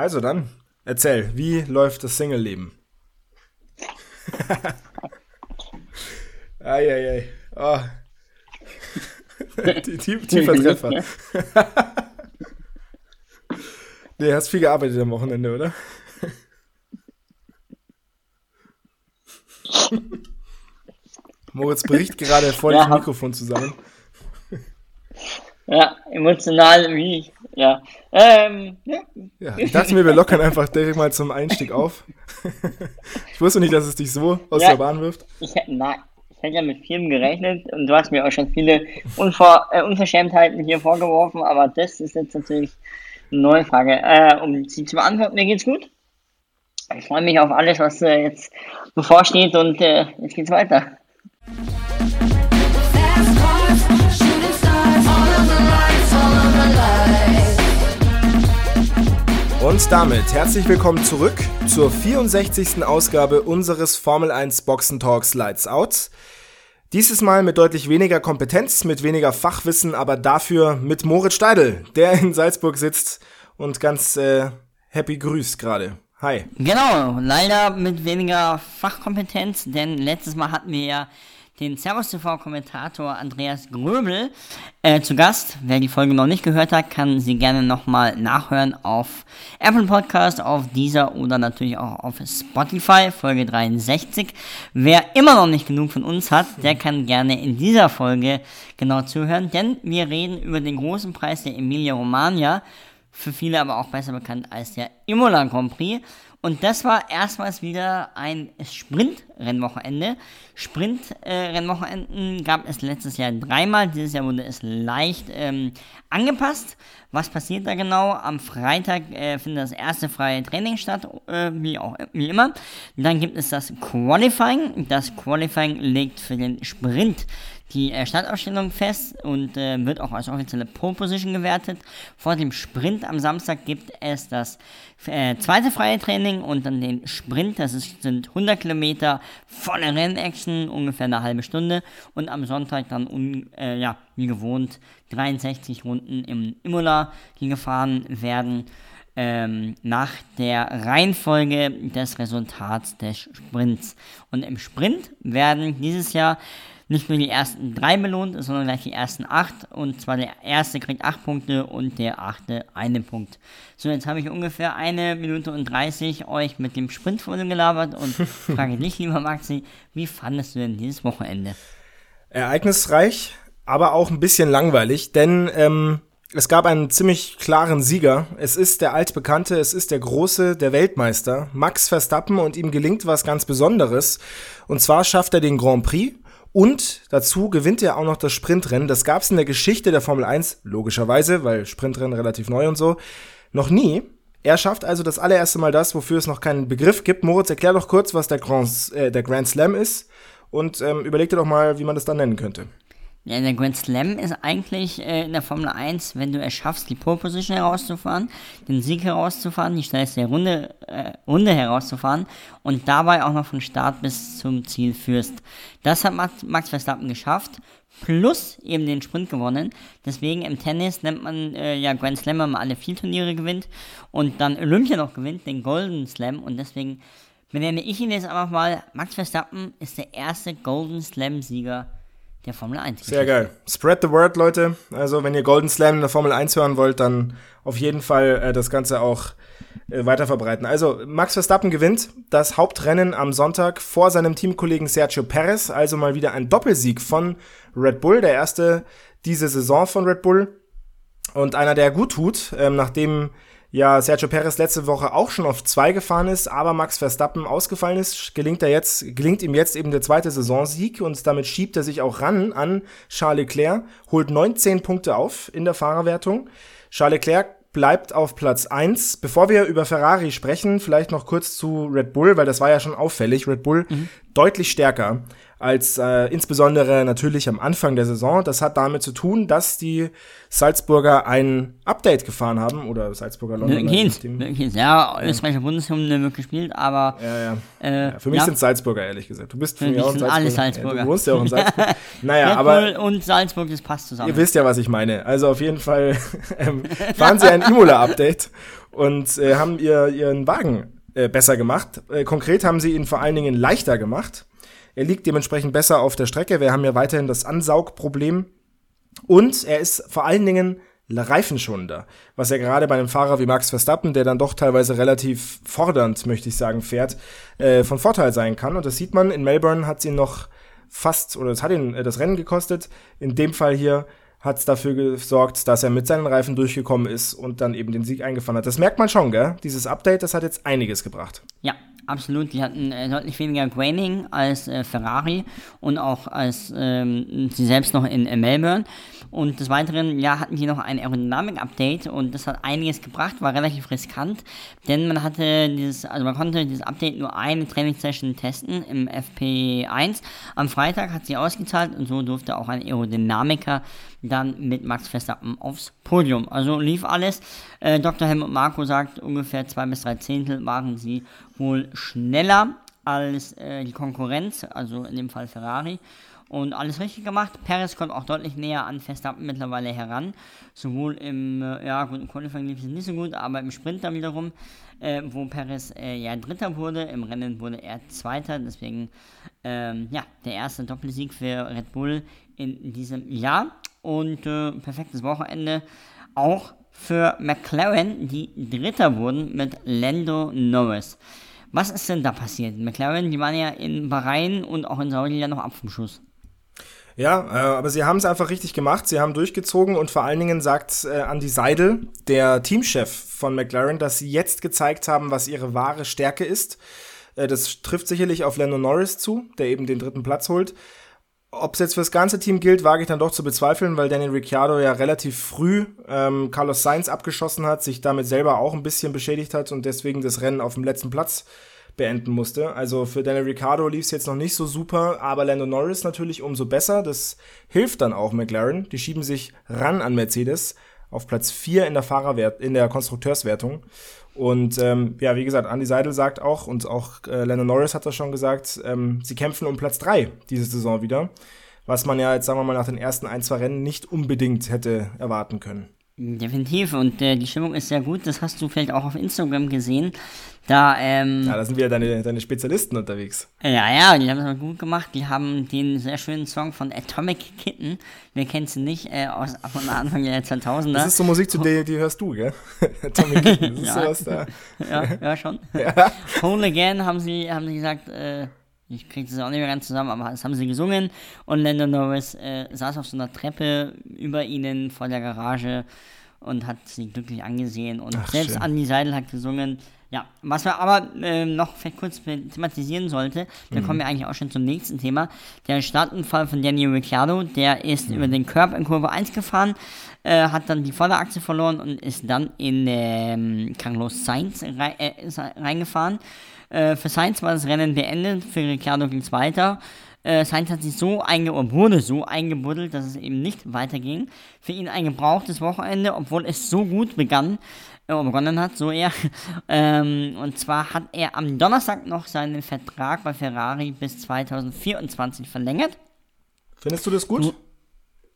Also dann, erzähl, wie läuft das Single-Leben? Eieiei. Oh. Tiefer Treffer. nee, hast viel gearbeitet am Wochenende, oder? Moritz bricht gerade vor ja, dem Mikrofon zusammen. Ja, emotional wie, ja. Ähm, ja. ja. Ich dachte mir, wir lockern einfach direkt mal zum Einstieg auf. ich wusste nicht, dass es dich so aus ja, der Bahn wirft. Ich, nein, ich hätte ja mit vielem gerechnet und du hast mir auch schon viele Unver äh, Unverschämtheiten hier vorgeworfen, aber das ist jetzt natürlich eine neue Frage. Äh, um sie zu beantworten, mir geht's gut. Ich freue mich auf alles, was äh, jetzt bevorsteht und äh, jetzt geht's weiter. Und damit herzlich willkommen zurück zur 64. Ausgabe unseres Formel 1 Boxen Talks Lights Out. Dieses Mal mit deutlich weniger Kompetenz, mit weniger Fachwissen, aber dafür mit Moritz Steidl, der in Salzburg sitzt und ganz äh, happy grüßt gerade. Hi. Genau, leider mit weniger Fachkompetenz, denn letztes Mal hatten wir ja den Servus TV-Kommentator Andreas Gröbel äh, zu Gast. Wer die Folge noch nicht gehört hat, kann sie gerne nochmal nachhören auf Apple Podcast, auf dieser oder natürlich auch auf Spotify, Folge 63. Wer immer noch nicht genug von uns hat, der kann gerne in dieser Folge genau zuhören, denn wir reden über den großen Preis der Emilia Romagna, für viele aber auch besser bekannt als der Imola Grand Prix. Und das war erstmals wieder ein Sprint-Rennwochenende. Sprint-Rennwochenenden äh, gab es letztes Jahr dreimal. Dieses Jahr wurde es leicht ähm, angepasst. Was passiert da genau? Am Freitag äh, findet das erste freie Training statt, äh, wie, auch, wie immer. Dann gibt es das Qualifying. Das Qualifying legt für den Sprint die äh, Startausstellung fest und äh, wird auch als offizielle Pole Position gewertet. Vor dem Sprint am Samstag gibt es das äh, zweite freie Training und dann den Sprint. Das ist, sind 100 Kilometer volle Rennaction, ungefähr eine halbe Stunde. Und am Sonntag dann, un, äh, ja, wie gewohnt, 63 Runden im Imola, die gefahren werden. Ähm, nach der Reihenfolge des Resultats des Sprints. Und im Sprint werden dieses Jahr nicht nur die ersten drei belohnt, sondern gleich die ersten acht. Und zwar der erste kriegt acht Punkte und der achte einen Punkt. So, jetzt habe ich ungefähr eine Minute und 30 euch mit dem Sprint gelabert und frage dich, lieber Maxi, wie fandest du denn dieses Wochenende? Ereignisreich, aber auch ein bisschen langweilig, denn ähm, es gab einen ziemlich klaren Sieger. Es ist der altbekannte, es ist der große, der Weltmeister, Max Verstappen und ihm gelingt was ganz Besonderes. Und zwar schafft er den Grand Prix und dazu gewinnt er auch noch das Sprintrennen. Das gab es in der Geschichte der Formel 1, logischerweise, weil Sprintrennen relativ neu und so, noch nie. Er schafft also das allererste Mal das, wofür es noch keinen Begriff gibt. Moritz, erklär doch kurz, was der Grand, äh, der Grand Slam ist und ähm, überleg dir doch mal, wie man das dann nennen könnte. Ja, der Grand Slam ist eigentlich äh, in der Formel 1, wenn du es schaffst, die Pole Position herauszufahren, den Sieg herauszufahren, die schnellste Runde, äh, Runde herauszufahren und dabei auch noch von Start bis zum Ziel führst. Das hat Max Verstappen geschafft, plus eben den Sprint gewonnen. Deswegen im Tennis nennt man äh, ja Grand Slam, wenn man alle vier Turniere gewinnt und dann Olympia noch gewinnt, den Golden Slam und deswegen benenne ich ihn jetzt einfach mal, Max Verstappen ist der erste Golden Slam Sieger der Formel 1. Sehr geil. Spread the word, Leute. Also, wenn ihr Golden Slam in der Formel 1 hören wollt, dann auf jeden Fall äh, das Ganze auch äh, weiter verbreiten. Also, Max Verstappen gewinnt das Hauptrennen am Sonntag vor seinem Teamkollegen Sergio Perez. Also mal wieder ein Doppelsieg von Red Bull, der erste diese Saison von Red Bull. Und einer, der gut tut, ähm, nachdem ja Sergio Perez letzte Woche auch schon auf zwei gefahren ist, aber Max Verstappen ausgefallen ist, gelingt er jetzt, gelingt ihm jetzt eben der zweite Saisonsieg und damit schiebt er sich auch ran an Charles Leclerc, holt 19 Punkte auf in der Fahrerwertung. Charles Leclerc bleibt auf Platz eins. Bevor wir über Ferrari sprechen, vielleicht noch kurz zu Red Bull, weil das war ja schon auffällig. Red Bull mhm. deutlich stärker als äh, insbesondere natürlich am Anfang der Saison. Das hat damit zu tun, dass die Salzburger ein Update gefahren haben oder Salzburger London. Nirgends, ja, österreichische Bundeshymne wird gespielt, aber ja, ja. Äh, ja für mich sind Salzburger ehrlich gesagt. Du bist für, für mich auch ein Salzburger. Alle Salzburger. Du wohnst ja auch in Salzburg. naja, aber und Salzburg, das passt zusammen. Ihr wisst ja, was ich meine. Also auf jeden Fall ähm, fahren sie ein Imola Update und äh, haben ihr, ihren Wagen äh, besser gemacht. Äh, konkret haben sie ihn vor allen Dingen leichter gemacht. Er liegt dementsprechend besser auf der Strecke. Wir haben ja weiterhin das Ansaugproblem. Und er ist vor allen Dingen reifenschonender, was ja gerade bei einem Fahrer wie Max Verstappen, der dann doch teilweise relativ fordernd, möchte ich sagen, fährt, äh, von Vorteil sein kann. Und das sieht man, in Melbourne hat sie noch fast, oder es hat ihn äh, das Rennen gekostet. In dem Fall hier hat es dafür gesorgt, dass er mit seinen Reifen durchgekommen ist und dann eben den Sieg eingefahren hat. Das merkt man schon, gell? Dieses Update, das hat jetzt einiges gebracht. Ja, absolut. Die hatten äh, deutlich weniger Graining als äh, Ferrari und auch als ähm, sie selbst noch in äh, Melbourne. Und des Weiteren, ja, hatten die noch ein Aerodynamik-Update und das hat einiges gebracht, war relativ riskant, denn man hatte dieses, also man konnte dieses Update nur eine Trainingssession testen im FP1. Am Freitag hat sie ausgezahlt und so durfte auch ein Aerodynamiker dann mit Max Verstappen aufs Podium. Also lief alles. Äh, Dr. Helmut Marko sagt, ungefähr zwei bis drei Zehntel waren sie wohl schneller als äh, die Konkurrenz, also in dem Fall Ferrari und alles richtig gemacht. Perez kommt auch deutlich näher an Verstappen mittlerweile heran. Sowohl im, äh, ja gut, im Qualifying lief es nicht so gut, aber im Sprint dann wiederum, äh, wo Perez äh, ja Dritter wurde, im Rennen wurde er Zweiter, deswegen ähm, ja, der erste Doppelsieg für Red Bull in diesem Jahr und perfektes Wochenende auch für McLaren, die Dritter wurden mit Lando Norris. Was ist denn da passiert? McLaren, die waren ja in Bahrain und auch in Saudi ja noch ab vom Schuss. Ja, äh, aber sie haben es einfach richtig gemacht. Sie haben durchgezogen und vor allen Dingen sagt äh, Andy Seidel, der Teamchef von McLaren, dass sie jetzt gezeigt haben, was ihre wahre Stärke ist. Äh, das trifft sicherlich auf Lando Norris zu, der eben den dritten Platz holt. Ob es jetzt fürs ganze Team gilt, wage ich dann doch zu bezweifeln, weil Daniel Ricciardo ja relativ früh ähm, Carlos Sainz abgeschossen hat, sich damit selber auch ein bisschen beschädigt hat und deswegen das Rennen auf dem letzten Platz beenden musste. Also für Daniel Ricciardo lief es jetzt noch nicht so super, aber Lando Norris natürlich umso besser. Das hilft dann auch McLaren. Die schieben sich ran an Mercedes auf Platz 4 in der Fahrerwert, in der Konstrukteurswertung. Und ähm, ja, wie gesagt, Andy Seidel sagt auch, und auch äh, Lando Norris hat das schon gesagt, ähm, sie kämpfen um Platz 3 diese Saison wieder. Was man ja jetzt, sagen wir mal, nach den ersten ein, zwei Rennen nicht unbedingt hätte erwarten können. Definitiv, und äh, die Stimmung ist sehr gut. Das hast du vielleicht auch auf Instagram gesehen. Da, ähm, ja, da sind wieder deine, deine Spezialisten unterwegs. Ja, ja, die haben es gut gemacht. Die haben den sehr schönen Song von Atomic Kitten, wir kennen sie nicht, äh, aus von Anfang der 2000er. Das ist so Musik, zu der die hörst du, gell? Atomic Kitten, das ist ja. sowas da. ja, ja, schon. Ja. Whole Again haben sie, haben sie gesagt, äh, ich kriege das auch nicht mehr ganz zusammen, aber das haben sie gesungen. Und Lando Norris äh, saß auf so einer Treppe über ihnen vor der Garage und hat sie glücklich angesehen. Und Ach, selbst schön. Andy Seidel hat gesungen. Ja, was wir aber äh, noch vielleicht kurz thematisieren sollte, da mhm. kommen wir eigentlich auch schon zum nächsten Thema. Der Startunfall von Daniel Ricciardo, der ist mhm. über den Curb in Kurve 1 gefahren, äh, hat dann die Vorderachse verloren und ist dann in ähm, Carlos Sainz rei äh, reingefahren. Äh, für Sainz war das Rennen beendet, für Ricciardo ging es weiter. Äh, Sainz hat sich so einge wurde so eingebuddelt, dass es eben nicht weiterging. Für ihn ein gebrauchtes Wochenende, obwohl es so gut begann, äh, begonnen hat, so eher. ähm, und zwar hat er am Donnerstag noch seinen Vertrag bei Ferrari bis 2024 verlängert. Findest du das gut? Du,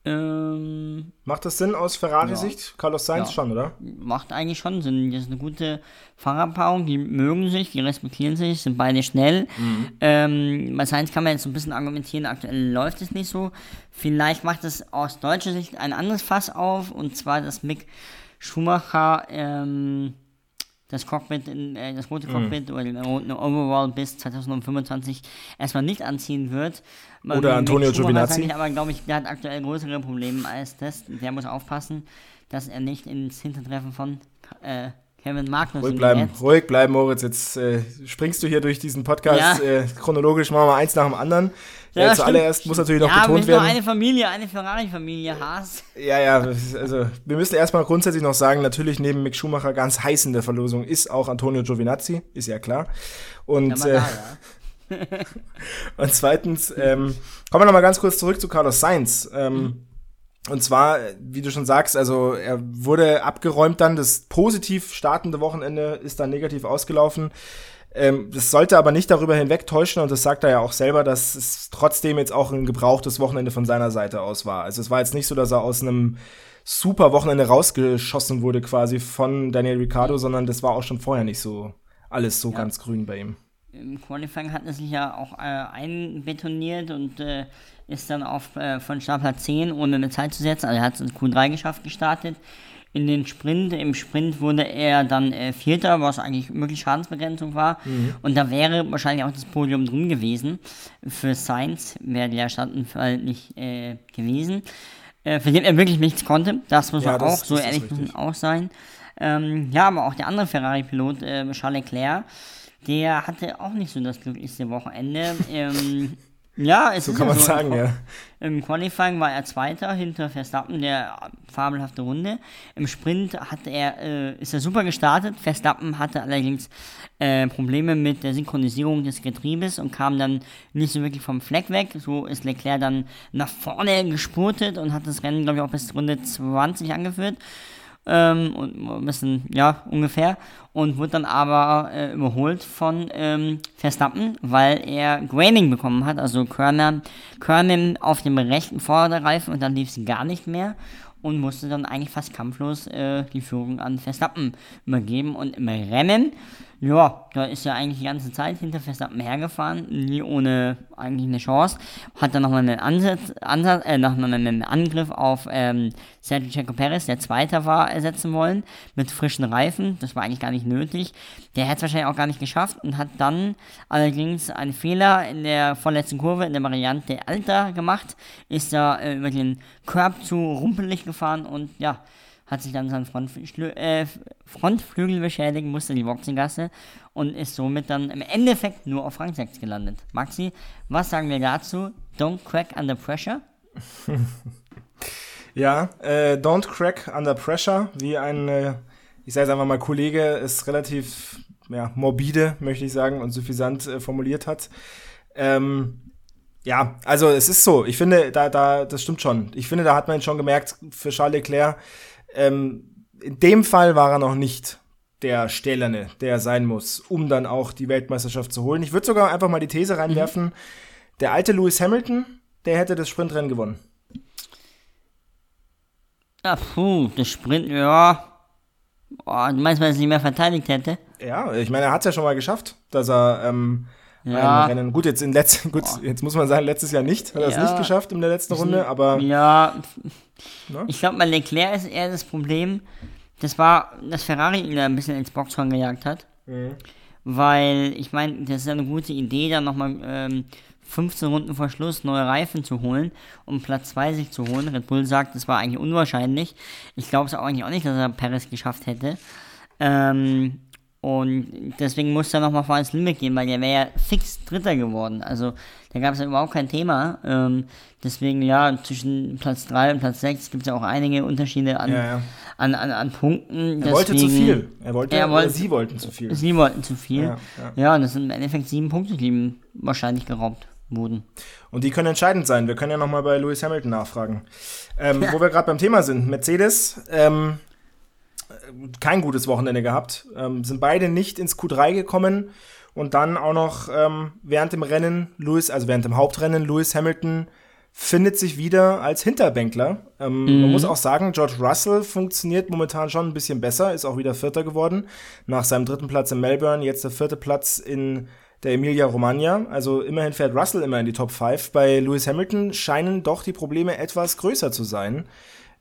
ähm, Macht das Sinn aus Ferrari-Sicht? Ja. Carlos Sainz ja. schon, oder? Macht eigentlich schon Sinn. Das ist eine gute Fahrerpaarung. Die mögen sich, die respektieren sich, sind beide schnell. Mhm. Ähm, bei Sainz kann man jetzt so ein bisschen argumentieren, aktuell läuft es nicht so. Vielleicht macht es aus deutscher Sicht ein anderes Fass auf, und zwar, dass Mick Schumacher ähm, das Cockpit, in, äh, das rote mhm. Cockpit mhm. oder den roten Overall bis 2025 erstmal nicht anziehen wird. Oder Antonio Giovinazzi. aber glaube ich, der hat aktuell größere Probleme als das. Der muss aufpassen, dass er nicht ins Hintertreffen von äh, Kevin Magnus. Ruhig bleiben, ruhig bleiben, Moritz. Jetzt äh, springst du hier durch diesen Podcast. Ja. Äh, chronologisch machen wir eins nach dem anderen. Ja, äh, zuallererst stimmt. muss natürlich noch ja, betont werden. Ja, eine Familie, eine Ferrari-Familie, Haas. Ja, ja, also wir müssen erstmal grundsätzlich noch sagen, natürlich neben Mick Schumacher ganz heiß in der Verlosung ist auch Antonio Giovinazzi, ist ja klar. Und, ja, äh, da, ja. und zweitens, ähm, kommen wir nochmal ganz kurz zurück zu Carlos Sainz. Ähm, mhm und zwar, wie du schon sagst, also er wurde abgeräumt dann. Das positiv startende Wochenende ist dann negativ ausgelaufen. Ähm, das sollte aber nicht darüber hinwegtäuschen und das sagt er ja auch selber, dass es trotzdem jetzt auch ein gebrauchtes Wochenende von seiner Seite aus war. Also es war jetzt nicht so, dass er aus einem super Wochenende rausgeschossen wurde quasi von Daniel Ricciardo, sondern das war auch schon vorher nicht so alles so ja. ganz grün bei ihm. Im Qualifying hat er sich ja auch äh, einbetoniert und äh, ist dann auf äh, von Startplatz 10 ohne eine Zeit zu setzen. Also er hat es in Q3 geschafft gestartet. In den Sprint, im Sprint wurde er dann äh, Vierter, was eigentlich wirklich Schadensbegrenzung war. Mhm. Und da wäre wahrscheinlich auch das Podium drin gewesen. Für Sainz wäre der Startanfall nicht äh, gewesen. Äh, für den er wirklich nichts konnte. Das muss ja, das, auch, so ehrlich muss man auch sein. Ähm, ja, aber auch der andere Ferrari-Pilot, äh, Charles Leclerc, der hatte auch nicht so das glücklichste Wochenende. ähm, ja, es so ist kann man so. sagen, Im, ja. Im Qualifying war er Zweiter hinter Verstappen, der fabelhafte Runde. Im Sprint hat er, äh, ist er super gestartet. Verstappen hatte allerdings äh, Probleme mit der Synchronisierung des Getriebes und kam dann nicht so wirklich vom Fleck weg. So ist Leclerc dann nach vorne gespurtet und hat das Rennen, glaube ich, auch bis Runde 20 angeführt ähm, und ein bisschen, ja, ungefähr. Und wurde dann aber äh, überholt von ähm, Verstappen, weil er Graining bekommen hat, also Körner, Körner auf dem rechten Vorderreifen und dann lief es gar nicht mehr und musste dann eigentlich fast kampflos äh, die Führung an Verstappen übergeben. Und im Rennen ja, da ist er eigentlich die ganze Zeit hinter Verstappen hergefahren, nie ohne eigentlich eine Chance. Hat dann nochmal einen Ansatz, Ansatz äh, noch einen Angriff auf ähm, Sergio Checo Perez, der Zweiter war, ersetzen wollen, mit frischen Reifen. Das war eigentlich gar nicht nötig. Der hätte es wahrscheinlich auch gar nicht geschafft und hat dann allerdings einen Fehler in der vorletzten Kurve, in der Variante Alter gemacht. Ist da äh, über den Körb zu rumpelig gefahren und ja, hat sich dann seinen Frontflü äh, Frontflügel beschädigt, musste die Boxengasse und ist somit dann im Endeffekt nur auf Rang 6 gelandet. Maxi, was sagen wir dazu? Don't crack under pressure? ja, äh, don't crack under pressure, wie ein, äh, ich sage es einfach mal, Kollege es relativ ja, morbide, möchte ich sagen, und suffisant äh, formuliert hat. Ähm, ja, also es ist so. Ich finde, da, da, das stimmt schon. Ich finde, da hat man schon gemerkt, für Charles Leclerc, ähm, in dem Fall war er noch nicht der Stählerne, der sein muss, um dann auch die Weltmeisterschaft zu holen. Ich würde sogar einfach mal die These reinwerfen, mhm. der alte Lewis Hamilton, der hätte das Sprintrennen gewonnen. Ja, puh, das Sprint, ja. Oh, du meinst, weil er es nicht mehr verteidigt hätte? Ja, ich meine, er hat es ja schon mal geschafft, dass er ähm, ja. Rennen. Gut, jetzt in letzten, gut, jetzt muss man sagen, letztes Jahr nicht, hat er es nicht geschafft in der letzten Runde, aber. Ja, ne? ich glaube, bei Leclerc ist eher das Problem, das war, dass Ferrari ihn da ein bisschen ins Boxhorn gejagt hat. Mhm. Weil, ich meine, das ist ja eine gute Idee, da nochmal ähm, 15 Runden vor Schluss neue Reifen zu holen, um Platz 2 sich zu holen. Red Bull sagt, das war eigentlich unwahrscheinlich. Ich glaube es auch eigentlich auch nicht, dass er Perez geschafft hätte. Ähm, und deswegen musste er nochmal vor ins Limit gehen, weil der wäre ja fix Dritter geworden. Also da gab es ja überhaupt kein Thema. Ähm, deswegen ja, zwischen Platz 3 und Platz 6 gibt es ja auch einige Unterschiede an, ja, ja. An, an, an Punkten. Er deswegen, wollte zu viel. Er wollte, er wollte, sie wollten zu viel. Sie wollten zu viel. Ja, ja. und das sind im Endeffekt sieben Punkte, die ihm wahrscheinlich geraubt wurden. Und die können entscheidend sein. Wir können ja nochmal bei Lewis Hamilton nachfragen. Ähm, wo wir gerade beim Thema sind. Mercedes, ähm, kein gutes Wochenende gehabt, ähm, sind beide nicht ins Q3 gekommen und dann auch noch ähm, während dem Rennen, Lewis, also während dem Hauptrennen, Lewis Hamilton findet sich wieder als Hinterbänkler. Ähm, mhm. Man muss auch sagen, George Russell funktioniert momentan schon ein bisschen besser, ist auch wieder Vierter geworden. Nach seinem dritten Platz in Melbourne, jetzt der vierte Platz in der Emilia Romagna. Also immerhin fährt Russell immer in die Top 5. Bei Lewis Hamilton scheinen doch die Probleme etwas größer zu sein.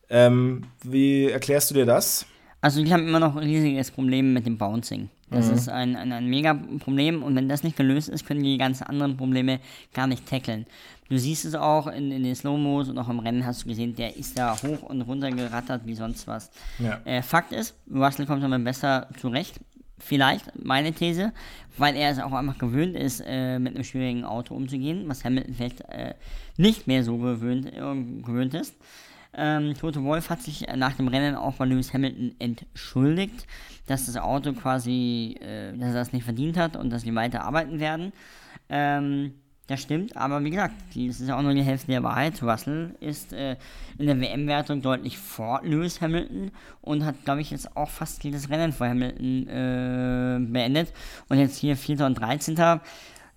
Ähm, wie erklärst du dir das? Also ich habe immer noch ein riesiges Problem mit dem Bouncing. Das mhm. ist ein, ein, ein mega Problem und wenn das nicht gelöst ist, können die ganzen anderen Probleme gar nicht tackeln. Du siehst es auch in, in den Slow-Mos und auch im Rennen hast du gesehen, der ist da hoch und runter gerattert wie sonst was. Ja. Äh, Fakt ist, Russell kommt damit besser zurecht. Vielleicht, meine These, weil er es auch einfach gewöhnt ist, äh, mit einem schwierigen Auto umzugehen, was Hamilton vielleicht äh, nicht mehr so gewöhnt, äh, gewöhnt ist. Ähm, Toto Wolf hat sich nach dem Rennen auch bei Lewis Hamilton entschuldigt, dass das Auto quasi, äh, dass er das nicht verdient hat und dass sie weiter arbeiten werden. Ähm, das stimmt, aber wie gesagt, das ist ja auch nur die Hälfte der Wahrheit. Russell ist äh, in der WM-Wertung deutlich vor Lewis Hamilton und hat, glaube ich, jetzt auch fast jedes Rennen vor Hamilton äh, beendet. Und jetzt hier 4. und 13.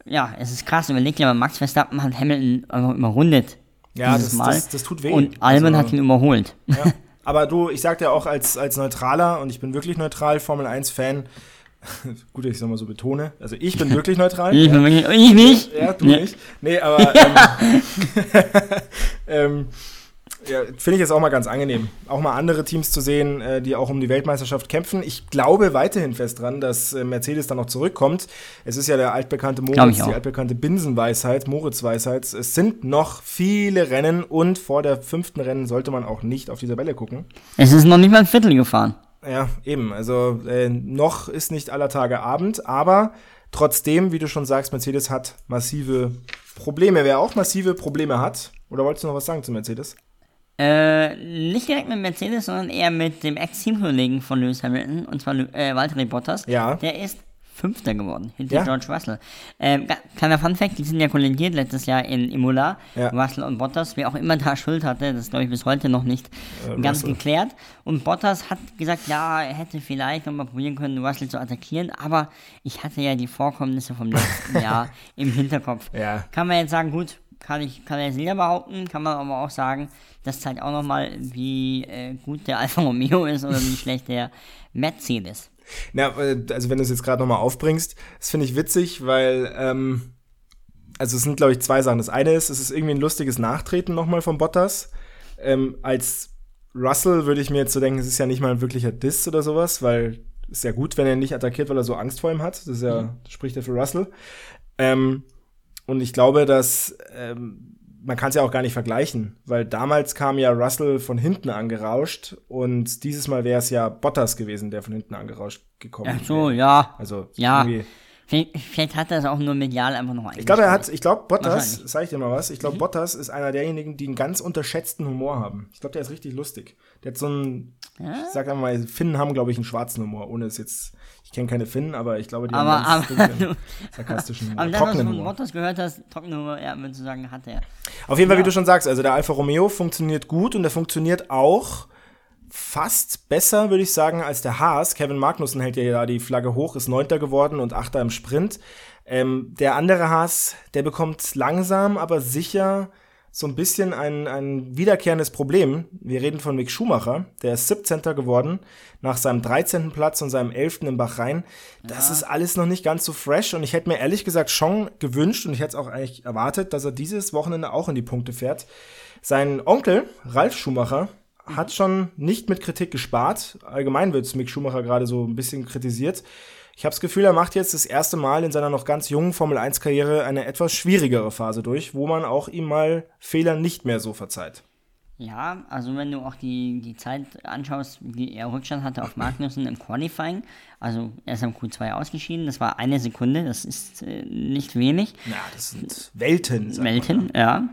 Ja, es ist krass. Überlegt ja, Max Verstappen hat Hamilton einfach überrundet ja, das, das, das, tut weh. Und Albon also, hat ihn überholt. Ja. Aber du, ich sag dir auch als, als Neutraler, und ich bin wirklich neutral, Formel 1-Fan, gut, dass ich es nochmal so betone. Also ich bin wirklich neutral. Ich, ja. bin wirklich, ich nicht. Ja, du nicht. Nee, aber ähm, ähm, ja, finde ich jetzt auch mal ganz angenehm. Auch mal andere Teams zu sehen, äh, die auch um die Weltmeisterschaft kämpfen. Ich glaube weiterhin fest dran, dass äh, Mercedes dann noch zurückkommt. Es ist ja der altbekannte Moritz, die altbekannte Binsenweisheit, Moritz-Weisheit. Es sind noch viele Rennen und vor der fünften Rennen sollte man auch nicht auf die Tabelle gucken. Es ist noch nicht mal ein Viertel gefahren. Ja, eben. Also äh, noch ist nicht aller Tage Abend, aber trotzdem, wie du schon sagst, Mercedes hat massive Probleme. Wer auch massive Probleme hat, oder wolltest du noch was sagen zu Mercedes? Äh, nicht direkt mit Mercedes, sondern eher mit dem Ex-Teamkollegen von Lewis Hamilton, und zwar äh, Valtteri Bottas. Ja. Der ist Fünfter geworden, hinter Ja. George Russell. Ähm, kleiner Fun-Fact, die sind ja kollidiert letztes Jahr in Imola, Ja. Russell und Bottas, wer auch immer da Schuld hatte, das glaube ich bis heute noch nicht Äh, ganz Russell. geklärt. Und Bottas hat gesagt, ja, er hätte vielleicht nochmal probieren können, Russell zu attackieren, aber ich hatte ja die Vorkommnisse vom letzten Jahr im Hinterkopf. Ja. Kann man jetzt sagen, gut, kann, ich, kann er sicher behaupten, kann man aber auch sagen, das zeigt auch nochmal, wie äh, gut der Alfa Romeo ist oder wie schlecht der Mercedes. Na, äh, also wenn du es jetzt gerade nochmal aufbringst, das finde ich witzig, weil, ähm, also es sind, glaube ich, zwei Sachen. Das eine ist, es ist irgendwie ein lustiges Nachtreten nochmal von Bottas. Ähm, als Russell würde ich mir jetzt so denken, es ist ja nicht mal ein wirklicher Diss oder sowas, weil ist ja gut, wenn er nicht attackiert, weil er so Angst vor ihm hat. Das ist ja, das spricht ja für Russell. Ähm, und ich glaube, dass ähm, man kann es ja auch gar nicht vergleichen, weil damals kam ja Russell von hinten angerauscht und dieses Mal wäre es ja Bottas gewesen, der von hinten angerauscht gekommen Ach so, wäre. ja. Also Ja. irgendwie. Vielleicht, vielleicht hat er es auch nur medial einfach noch Ich glaube, er hat, ich glaube, Bottas. Mhm. sag ich dir mal was, ich glaube, Bottas ist einer derjenigen, die einen ganz unterschätzten Humor haben. Ich glaube, der ist richtig lustig. Der hat so einen, ich sag einfach mal, Finnen haben, glaube ich, einen schwarzen Humor, ohne es jetzt, ich kenne keine Finnen, aber ich glaube, die Aber, haben einen aber, ganz dunklen, sarkastischen Humor, aber das, was du trockenen von Humor. Bottas gehört hast, trockene Humor, ja, würde ich sagen, hat er. Auf jeden Fall, Ja. wie du schon sagst, also der Alfa Romeo funktioniert gut und der funktioniert auch fast besser, würde ich sagen, als der Haas. Kevin Magnussen hält ja da die Flagge hoch, ist Neunter geworden und Achter im Sprint. Ähm, der andere Haas, der bekommt langsam, aber sicher so ein bisschen ein, ein wiederkehrendes Problem. Wir reden von Mick Schumacher, der ist 17. geworden, nach seinem 13. Platz und seinem 11. in Bahrain. Das ist alles noch nicht ganz so fresh und ich hätte mir ehrlich gesagt schon gewünscht und ich hätte es auch eigentlich erwartet, dass er dieses Wochenende auch in die Punkte fährt. Sein Onkel, Ralf Schumacher, hat schon nicht mit Kritik gespart. Allgemein wird Mick Schumacher gerade so ein bisschen kritisiert. Ich habe das Gefühl, er macht jetzt das erste Mal in seiner noch ganz jungen Formel-1-Karriere eine etwas schwierigere Phase durch, wo man auch ihm mal Fehler nicht mehr so verzeiht. Ja, also wenn du auch die, die Zeit anschaust, wie er Rückstand hatte auf Magnussen im Qualifying, also er ist am Q2 ausgeschieden, das war eine Sekunde, das ist äh, nicht wenig. Ja, das sind Welten. man. Melton, ja.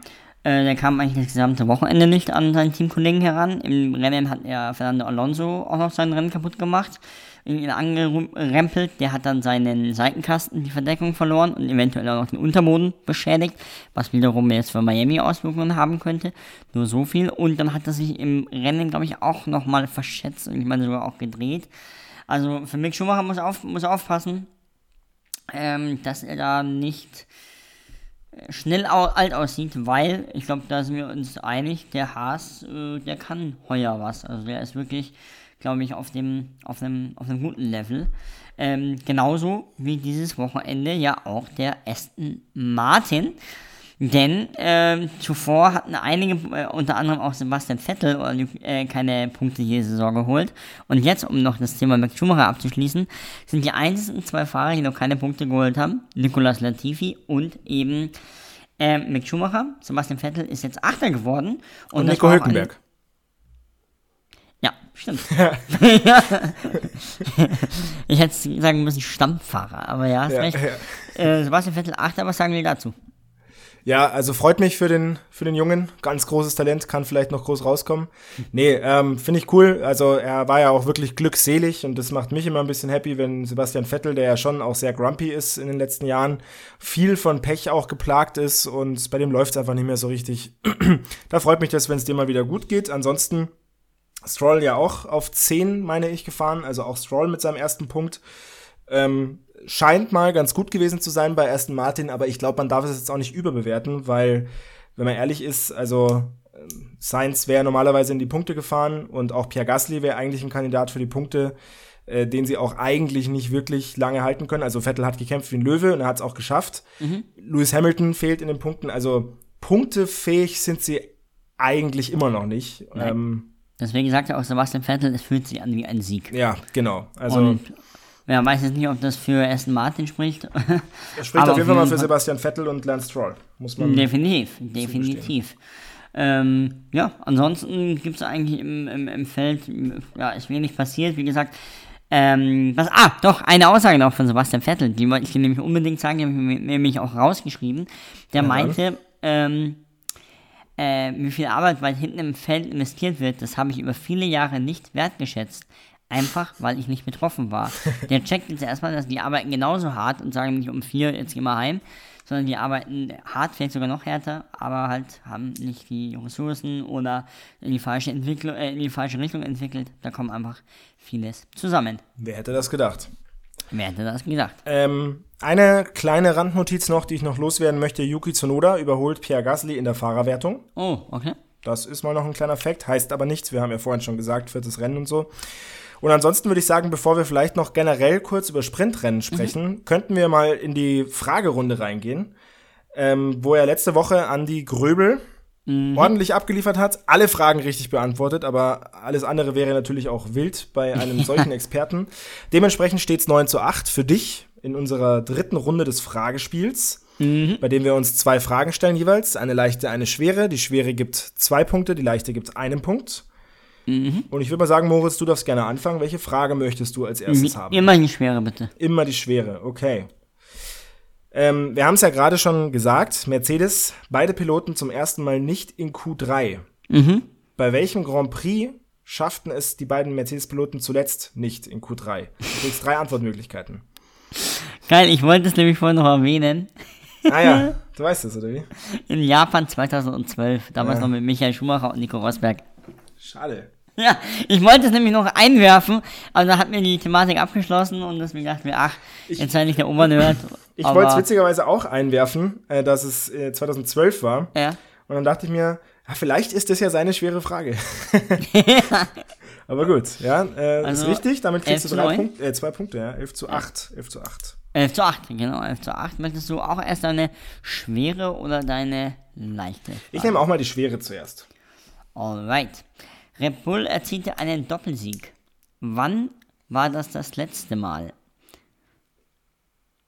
Äh, der kam eigentlich das gesamte Wochenende nicht an seinen Teamkollegen heran. Im Rennen hat er Fernando Alonso auch noch sein Rennen kaputt gemacht, ihn angerempelt. Der hat dann seinen Seitenkasten, die Verdeckung verloren und eventuell auch noch den Unterboden beschädigt, was wiederum jetzt für Miami Auswirkungen haben könnte. Nur so viel. Und dann hat er sich im Rennen, glaube ich, auch nochmal verschätzt und ich meine sogar auch gedreht. Also für Mick Schumacher muss, auf, muss aufpassen, ähm, dass er da nicht schnell alt aussieht, weil ich glaube, da sind wir uns einig, der Haas, äh, der kann heuer was. Also der ist wirklich, glaube ich, auf dem, auf dem, auf einem guten Level. Ähm, genauso wie dieses Wochenende ja auch der Aston Martin. Denn ähm, zuvor hatten einige, äh, unter anderem auch Sebastian Vettel, oder, äh, keine Punkte jede Saison geholt. Und jetzt, um noch das Thema Max Schumacher abzuschließen, sind die einzigen zwei Fahrer, die noch keine Punkte geholt haben, Nicolas Latifi und eben äh, Mick Schumacher. Sebastian Vettel ist jetzt Achter geworden. Und das Nico Hülkenberg. Ja, stimmt. ich hätte sagen müssen Stammfahrer, aber ja, hast Ja, recht. ja. Äh, Sebastian Vettel Achter, was sagen wir dazu? Ja, also freut mich für den, für den Jungen. Ganz großes Talent, kann vielleicht noch groß rauskommen. Nee, ähm, finde ich cool. Also er war ja auch wirklich glückselig und das macht mich immer ein bisschen happy, wenn Sebastian Vettel, der ja schon auch sehr grumpy ist in den letzten Jahren, viel von Pech auch geplagt ist und bei dem läuft es einfach nicht mehr so richtig. da freut mich das, wenn es dem mal wieder gut geht. Ansonsten Stroll ja auch auf 10, meine ich, gefahren. Also auch Stroll mit seinem ersten Punkt. Ähm, scheint mal ganz gut gewesen zu sein bei Aston Martin, aber ich glaube, man darf es jetzt auch nicht überbewerten, weil, wenn man ehrlich ist, also Sainz wäre normalerweise in die Punkte gefahren und auch Pierre Gasly wäre eigentlich ein Kandidat für die Punkte, äh, den sie auch eigentlich nicht wirklich lange halten können. Also Vettel hat gekämpft wie ein Löwe und er hat es auch geschafft. Mhm. Lewis Hamilton fehlt in den Punkten. Also punktefähig sind sie eigentlich immer noch nicht. Ähm, Deswegen sagt ja auch Sebastian Vettel, es fühlt sich an wie ein Sieg. Ja, genau. Also und ja, weiß jetzt nicht, ob das für Aston Martin spricht. Es spricht auf jeden Fall mal für Sebastian Vettel und Lance Stroll. Muss man definitiv, definitiv. Ähm, ja, ansonsten gibt es eigentlich im, im, im Feld, ja, ist wenig passiert. Wie gesagt, ähm, was, ah, doch, eine Aussage noch von Sebastian Vettel, die wollte ich dir nämlich unbedingt sagen, die habe ich mir nämlich auch rausgeschrieben. Der ja, meinte, ähm, äh, wie viel Arbeit weit hinten im Feld investiert wird, das habe ich über viele Jahre nicht wertgeschätzt. Einfach, weil ich nicht betroffen war. Der checkt jetzt erstmal, dass die arbeiten genauso hart und sagen nicht um vier, jetzt gehen wir heim, sondern die arbeiten hart, vielleicht sogar noch härter, aber halt haben nicht die Ressourcen oder in die falsche Entwicklung, äh, in die falsche Richtung entwickelt. Da kommt einfach vieles zusammen. Wer hätte das gedacht? Wer hätte das gedacht? Ähm, eine kleine Randnotiz noch, die ich noch loswerden möchte. Yuki Tsunoda überholt Pierre Gasly in der Fahrerwertung. Oh, okay. Das ist mal noch ein kleiner Fakt, heißt aber nichts. Wir haben ja vorhin schon gesagt, viertes Rennen und so. Und ansonsten würde ich sagen, bevor wir vielleicht noch generell kurz über Sprintrennen sprechen, mhm. könnten wir mal in die Fragerunde reingehen, ähm, wo er letzte Woche Andi Gröbel mhm. ordentlich abgeliefert hat, alle Fragen richtig beantwortet, aber alles andere wäre natürlich auch wild bei einem solchen Experten. Dementsprechend steht es 9 zu 8 für dich in unserer dritten Runde des Fragespiels. Mhm. bei dem wir uns zwei Fragen stellen jeweils. Eine leichte, eine schwere. Die schwere gibt zwei Punkte, die leichte gibt einen Punkt. Mhm. Und ich würde mal sagen, Moritz, du darfst gerne anfangen. Welche Frage möchtest du als erstes haben? Immer die schwere, bitte. Immer die schwere, okay. Ähm, wir haben es ja gerade schon gesagt, Mercedes, beide Piloten zum ersten Mal nicht in Q3. Mhm. Bei welchem Grand Prix schafften es die beiden Mercedes-Piloten zuletzt nicht in Q3? Du kriegst drei Antwortmöglichkeiten. Geil, ich wollte es nämlich vorhin noch erwähnen. Ah ja, du weißt es, oder wie? In Japan 2012, damals ja. noch mit Michael Schumacher und Nico Rosberg. Schade. Ja, ich wollte es nämlich noch einwerfen, aber da hat mir die Thematik abgeschlossen und deswegen dachten wir, ach, ich, jetzt sei nicht der Obernerd. Ich wollte es witzigerweise auch einwerfen, äh, dass es äh, 2012 war. Ja. Und dann dachte ich mir, ja, vielleicht ist das ja seine schwere Frage. aber gut, ja, äh, also, ist richtig. Damit kriegst du drei Punkte, äh, zwei Punkte, ja. 11 zu 8. Ja. 11 zu 8. 11 zu 8, genau, 11 zu 8. Möchtest du auch erst deine schwere oder deine leichte? Frage? Ich nehme auch mal die schwere zuerst. Alright. Red Bull erzielte einen Doppelsieg. Wann war das das letzte Mal?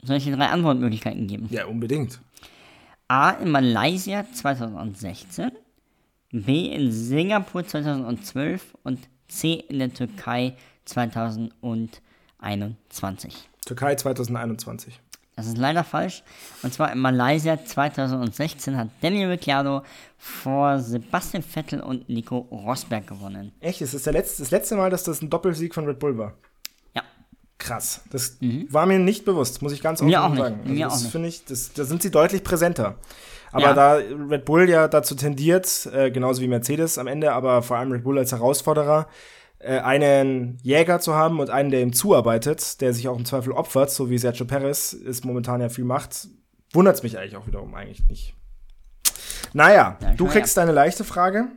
Soll ich dir drei Antwortmöglichkeiten geben? Ja, unbedingt. A in Malaysia 2016, B in Singapur 2012 und C in der Türkei 2021. Türkei 2021. Das ist leider falsch. Und zwar in Malaysia 2016 hat Daniel Ricciardo vor Sebastian Vettel und Nico Rosberg gewonnen. Echt? Das ist der letzte, das letzte Mal, dass das ein Doppelsieg von Red Bull war? Ja. Krass. Das mhm. war mir nicht bewusst, muss ich ganz offen sagen. Also mir das finde ich, das, da sind sie deutlich präsenter. Aber ja. da Red Bull ja dazu tendiert, äh, genauso wie Mercedes am Ende, aber vor allem Red Bull als Herausforderer, äh, einen Jäger zu haben und einen, der ihm zuarbeitet, der sich auch im Zweifel opfert, so wie Sergio Perez es momentan ja viel macht, wundert es mich eigentlich auch wiederum eigentlich nicht. Naja, ja, du kriegst ja. deine leichte Frage.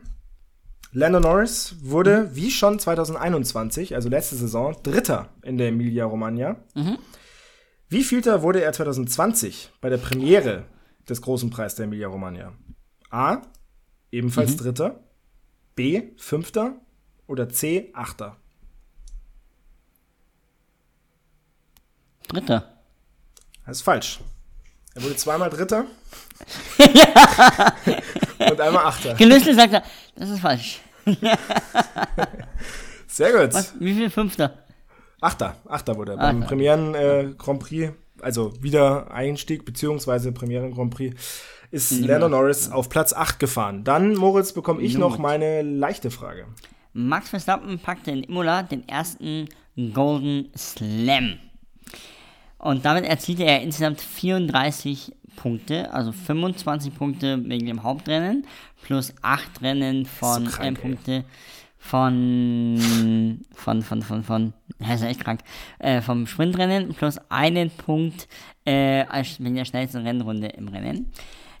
Lando Norris wurde, mhm. wie schon 2021, also letzte Saison, Dritter in der Emilia-Romagna. Mhm. Wie vielter wurde er 2020 bei der Premiere des großen Preis der Emilia-Romagna? A. Ebenfalls mhm. Dritter. B. Fünfter. Oder C, Achter? Dritter. Das ist falsch. Er wurde zweimal Dritter. ja. Und einmal Achter. Genüssel sagt er, das ist falsch. Sehr gut. Was? Wie viel Fünfter? Achter. Achter wurde er. Achter. Beim Premieren äh, Grand Prix, also wieder Einstieg, beziehungsweise Premieren Grand Prix, ist Lando Norris auf Platz 8 gefahren. Dann, Moritz, bekomme ich noch meine leichte Frage. Max Verstappen packte in Imola den ersten Golden Slam. Und damit erzielte er insgesamt 34 Punkte, also 25 Punkte wegen dem Hauptrennen, plus 8 Rennen von so krank, äh, Punkte von, von, von, von, von, das ist echt krank, äh, vom Sprintrennen, plus einen Punkt äh, in der schnellsten Rennrunde im Rennen.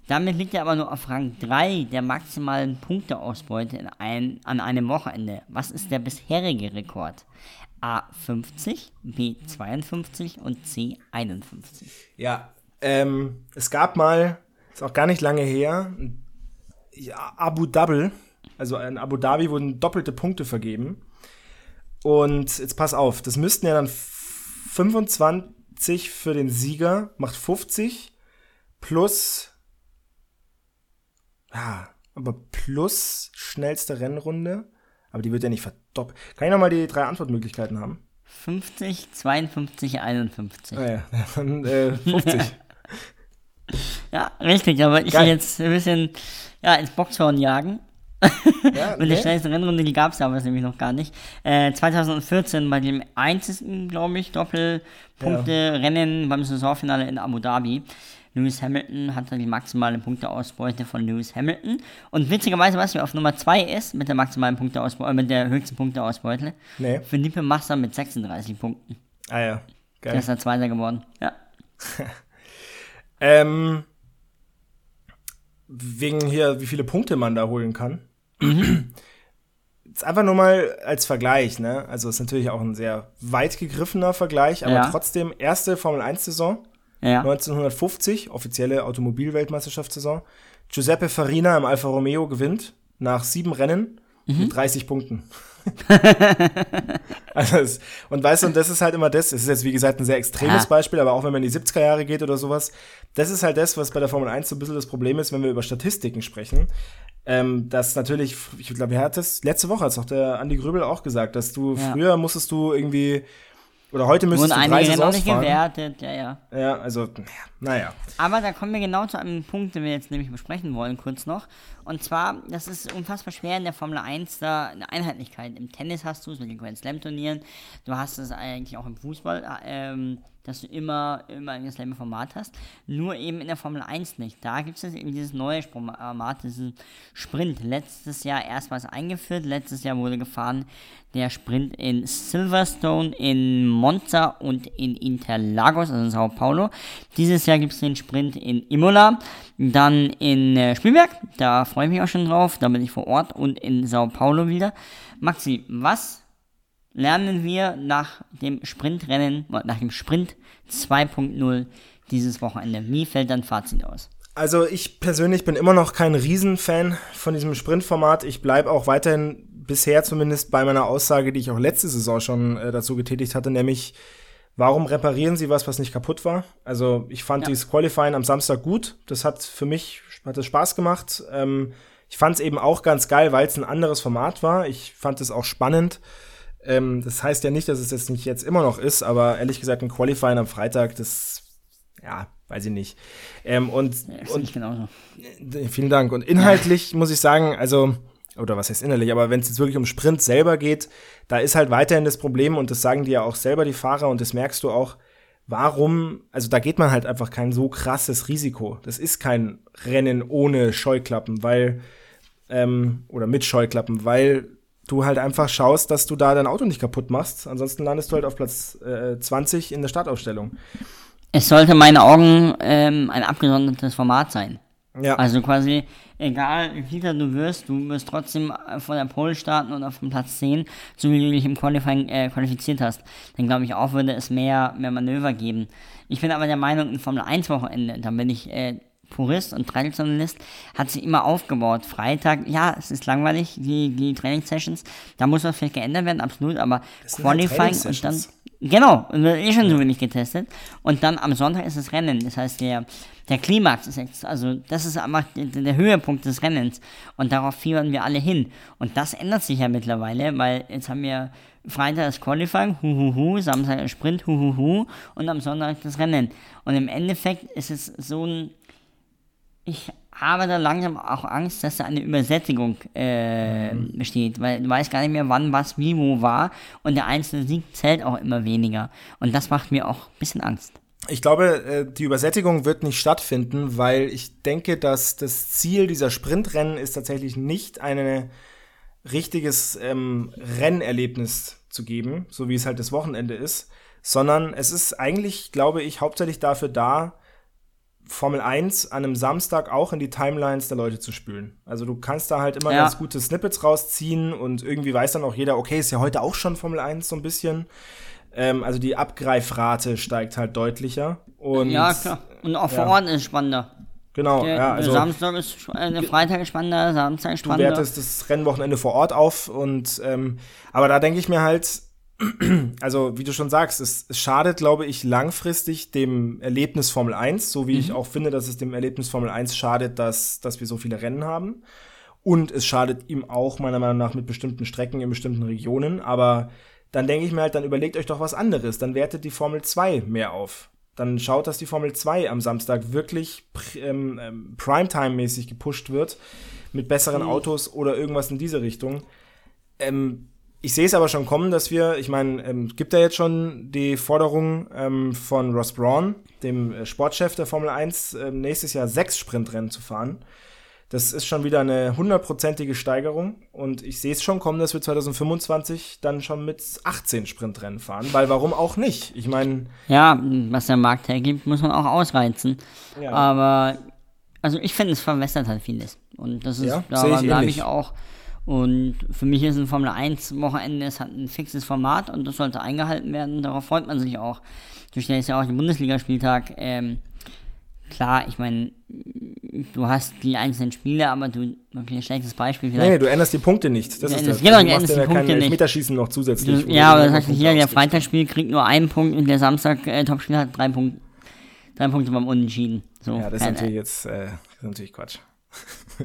Damit liegt er aber nur auf Rang 3 der maximalen Punkteausbeute in ein, an einem Wochenende. Was ist der bisherige Rekord? A 50, B 52 und C 51. Ja, ähm, es gab mal, ist auch gar nicht lange her, ja, Abu Dhabi, also in Abu Dhabi wurden doppelte Punkte vergeben. Und jetzt pass auf, das müssten ja dann 25 für den Sieger, macht 50 plus, ja, aber plus schnellste Rennrunde. Aber die wird ja nicht verdoppelt. Kann ich nochmal die drei Antwortmöglichkeiten haben? 50, 52, 51. Ah ja, dann äh, 50. ja, richtig, aber ich will jetzt ein bisschen ja, ins Boxhorn jagen. Ja, Mit nee. der schnellsten Rennrunde, die gab es aber nämlich noch gar nicht. Äh, 2014 bei dem einzigen, glaube ich, Doppelpunkte-Rennen ja. beim Saisonfinale in Abu Dhabi. Lewis Hamilton hatte die maximale Punkteausbeute von Lewis Hamilton. Und witzigerweise, was wir auf Nummer 2 ist, mit der maximalen Punkteausbeute, äh, mit der höchsten Punkteausbeute, nee. Philippe Massa mit 36 Punkten. Ah ja, geil. Der ist der Zweiter geworden, ja. ähm, wegen hier, wie viele Punkte man da holen kann. Jetzt einfach nur mal als Vergleich, ne? Also ist natürlich auch ein sehr weit gegriffener Vergleich, aber ja. trotzdem erste Formel 1 Saison ja. 1950, offizielle Automobilweltmeisterschaftssaison. Giuseppe Farina im Alfa Romeo gewinnt nach sieben Rennen mhm. mit 30 Punkten. also es, und weißt du, und das ist halt immer das, es ist jetzt wie gesagt ein sehr extremes ja. Beispiel, aber auch wenn man in die 70er Jahre geht oder sowas, das ist halt das, was bei der Formel 1 so ein bisschen das Problem ist, wenn wir über Statistiken sprechen. Ähm, dass natürlich, ich glaube, er hat das letzte Woche, hat es auch der Andi Grübel auch gesagt, dass du ja. früher musstest du irgendwie oder heute müsstest Wurden du drei Saisons nicht fahren. gewertet, ja, ja. Ja, also, naja. Aber da kommen wir genau zu einem Punkt, den wir jetzt nämlich besprechen wollen, kurz noch. Und zwar, das ist unfassbar schwer in der Formel 1 da eine Einheitlichkeit. Im Tennis hast du es mit den Grand Slam Turnieren. Du hast es eigentlich auch im Fußball. Ähm, dass du immer, immer ein dasselbe Format hast. Nur eben in der Formel 1 nicht. Da gibt es eben dieses neue Format, diesen Sprint. Letztes Jahr erstmals eingeführt. Letztes Jahr wurde gefahren der Sprint in Silverstone, in Monza und in Interlagos, also in Sao Paulo. Dieses Jahr gibt es den Sprint in Imola, dann in äh, Spielberg, da freue ich mich auch schon drauf, da bin ich vor Ort und in Sao Paulo wieder. Maxi, was lernen wir nach dem Sprintrennen, nach dem Sprint 2.0 dieses Wochenende? Wie fällt dein Fazit aus? Also ich persönlich bin immer noch kein Riesenfan von diesem Sprintformat. Ich bleibe auch weiterhin bisher zumindest bei meiner Aussage, die ich auch letzte Saison schon äh, dazu getätigt hatte, nämlich warum reparieren sie was, was nicht kaputt war? Also ich fand ja. dieses Qualifying am Samstag gut. Das hat für mich hat es Spaß gemacht. Ähm, ich fand es eben auch ganz geil, weil es ein anderes Format war. Ich fand es auch spannend. Ähm, das heißt ja nicht, dass es jetzt nicht jetzt immer noch ist, aber ehrlich gesagt, ein Qualifying am Freitag, das, ja, weiß ich nicht. Ähm, und, ja, und genauso. Äh, vielen Dank. Und inhaltlich muss ich sagen, also, oder was heißt innerlich, aber wenn es jetzt wirklich um Sprint selber geht, da ist halt weiterhin das Problem, und das sagen die ja auch selber, die Fahrer, und das merkst du auch, warum, also da geht man halt einfach kein so krasses Risiko. Das ist kein Rennen ohne Scheuklappen, weil, ähm, oder mit Scheuklappen, weil du halt einfach schaust, dass du da dein Auto nicht kaputt machst. Ansonsten landest du halt auf Platz äh, 20 in der Startaufstellung. Es sollte in meinen Augen ähm, ein abgesondertes Format sein. Ja. Also quasi, egal wie viel du wirst, du wirst trotzdem von der Pole starten und auf dem Platz 10, so wie du dich im Qualifying äh, qualifiziert hast. Dann glaube ich auch, würde es mehr, mehr Manöver geben. Ich bin aber der Meinung, ein Formel 1 Wochenende, da bin ich äh, Purist und Traditionalist, hat sich immer aufgebaut. Freitag, ja, es ist langweilig, die, die Trainingssessions. Da muss was vielleicht geändert werden, absolut, aber Qualifying und dann. Genau, und wird eh schon so wenig getestet. Und dann am Sonntag ist das Rennen. Das heißt, der, der Klimax ist jetzt, also das ist einfach der, der Höhepunkt des Rennens. Und darauf fiebern wir alle hin. Und das ändert sich ja mittlerweile, weil jetzt haben wir Freitag das Qualifying, huhuhu, Samstag der Sprint, huhuhu, und am Sonntag das Rennen. Und im Endeffekt ist es so ein ich habe da langsam auch Angst, dass da eine Übersättigung äh, mhm. besteht, weil du weißt gar nicht mehr, wann was wie wo war und der einzelne Sieg zählt auch immer weniger. Und das macht mir auch ein bisschen Angst. Ich glaube, äh, die Übersättigung wird nicht stattfinden, weil ich denke, dass das Ziel dieser Sprintrennen ist tatsächlich nicht ein richtiges ähm, Rennerlebnis zu geben, so wie es halt das Wochenende ist, sondern es ist eigentlich, glaube ich, hauptsächlich dafür da, Formel 1 an einem Samstag auch in die Timelines der Leute zu spülen. Also du kannst da halt immer Ja. ganz gute Snippets rausziehen und irgendwie weiß dann auch jeder, okay, ist ja heute auch schon Formel 1 so ein bisschen. Ähm, also die Abgreifrate steigt halt deutlicher. Und ja, klar. Und auch vor ja. Ort ist spannender. Genau, Der, ja, also Samstag ist, äh, Freitag ist spannender, Samstag ist du spannender. wertest das Rennwochenende vor Ort auf und ähm, aber da denke ich mir halt, also wie du schon sagst, es, es schadet, glaube ich, langfristig dem Erlebnis Formel 1, so wie Mhm. ich auch finde, dass es dem Erlebnis Formel 1 schadet, dass, dass wir so viele Rennen haben. Und es schadet ihm auch, meiner Meinung nach, mit bestimmten Strecken in bestimmten Regionen. Aber dann denke ich mir halt, dann überlegt euch doch was anderes. Dann wertet die Formel 2 mehr auf. Dann schaut, dass die Formel 2 am Samstag wirklich ähm, ähm, Primetime-mäßig gepusht wird. Mit besseren Autos oder irgendwas in diese Richtung. Ähm, ich sehe es aber schon kommen, dass wir, ich meine, ähm, gibt ja jetzt schon die Forderung ähm, von Ross Braun, dem äh, Sportchef der Formel 1, ähm, nächstes Jahr sechs Sprintrennen zu fahren. Das ist schon wieder eine hundertprozentige Steigerung und ich sehe es schon kommen, dass wir 2025 dann schon mit 18 Sprintrennen fahren, weil warum auch nicht? Ich meine, Ja, was der Markt hergibt, muss man auch ausreizen. Ja. Aber, also ich finde, es verwässert halt vieles. Und das ist, Ja, da bleibe ähnlich. ich auch. Und für mich ist ein Formel 1 Wochenende, es hat ein fixes Format und das sollte eingehalten werden. Darauf freut man sich auch. Du stellst ja auch den Bundesligaspieltag. Ähm, klar, ich meine, du hast die einzelnen Spiele, aber du, okay, ein schlechtes Beispiel vielleicht. nee, du änderst die Punkte nicht. Das Du ist das. genau, du du änderst ja die kein Punkte nicht. Elfmeterschießen noch zusätzlich. Du, ja, aber das heißt, hier, der. Freitagsspiel kriegt nur einen Punkt und der Samstag äh, hat drei Punkte. Drei Punkte beim Unentschieden. So, Ja, das ist keine- natürlich jetzt, äh, das ist natürlich Quatsch.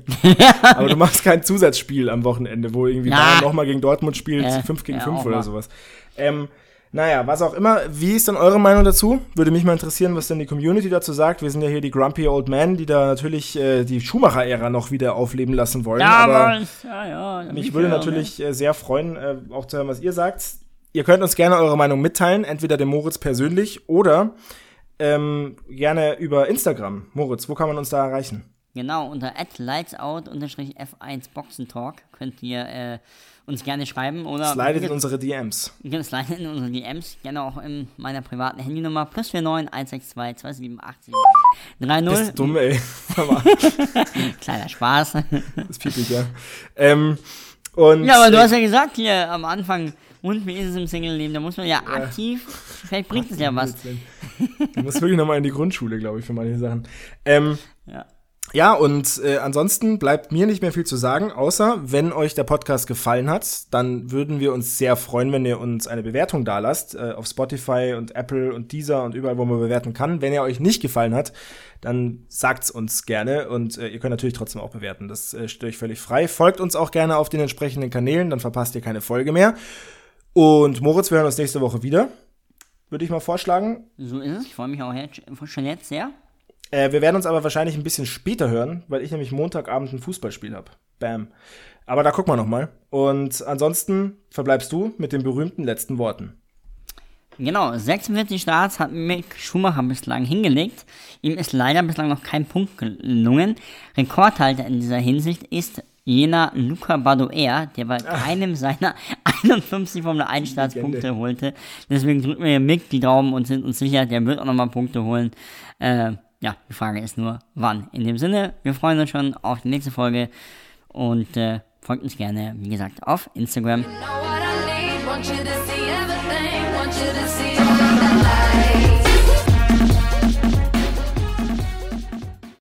Aber du machst kein Zusatzspiel am Wochenende, wo irgendwie. Bayern nochmal gegen Dortmund spielt, Ja, 5 gegen ja, 5 auch oder mal. sowas. Ähm, naja, was auch immer. Wie ist denn eure Meinung dazu? Würde mich mal interessieren, was denn die Community dazu sagt. Wir sind ja hier die Grumpy Old Men, die da natürlich äh, die Schumacher-Ära noch wieder aufleben lassen wollen. Ja, aber ja, ja. mich ich würde natürlich äh, sehr freuen, äh, auch zu hören, was ihr sagt. Ihr könnt uns gerne eure Meinung mitteilen, entweder dem Moritz persönlich oder ähm, gerne über Instagram. Moritz, wo kann man uns da erreichen? Genau, unter lightsout-f1 Boxentalk könnt ihr äh, uns gerne schreiben oder Slidet in unsere DMs. Genau, slide in unsere DMs, gerne auch in meiner privaten Handynummer plus 49 162 278 30. Bist du dumm, ey. Kleiner Spaß. das piept mich, ja. Ähm, und ja, aber du hast ja gesagt hier am Anfang, und wie ist es im Single-Leben? Da muss man ja aktiv, vielleicht bringt es ja was. Du musst wirklich nochmal in die Grundschule, glaube ich, für manche Sachen. Ähm, Ja. Ja, und äh, ansonsten bleibt mir nicht mehr viel zu sagen, außer wenn euch der Podcast gefallen hat, dann würden wir uns sehr freuen, wenn ihr uns eine Bewertung dalasst äh, auf Spotify und Apple und Deezer und überall, wo man bewerten kann. Wenn er euch nicht gefallen hat, dann sagt's uns gerne und äh, ihr könnt natürlich trotzdem auch bewerten. Das äh, steht euch völlig frei. Folgt uns auch gerne auf den entsprechenden Kanälen, dann verpasst ihr keine Folge mehr. Und Moritz, wir hören uns nächste Woche wieder. Würde ich mal vorschlagen. So ist es. Ich freue mich auch jetzt, schon jetzt sehr. Äh, wir werden uns aber wahrscheinlich ein bisschen später hören, weil ich nämlich Montagabend ein Fußballspiel habe. Bam. Aber da gucken wir noch mal. Und ansonsten verbleibst du mit den berühmten letzten Worten. Genau, 46 Starts hat Mick Schumacher bislang hingelegt. Ihm ist leider bislang noch kein Punkt gelungen. Rekordhalter in dieser Hinsicht ist jener Luca Badoer, der bei keinem seiner 51 Formel 1 Starts Legende. Punkte holte. Deswegen drücken wir Mick die Daumen und sind uns sicher, der wird auch nochmal Punkte holen. Äh, ja, die Frage ist nur, wann. In dem Sinne, wir freuen uns schon auf die nächste Folge und äh, folgt uns gerne, wie gesagt, auf Instagram. know you to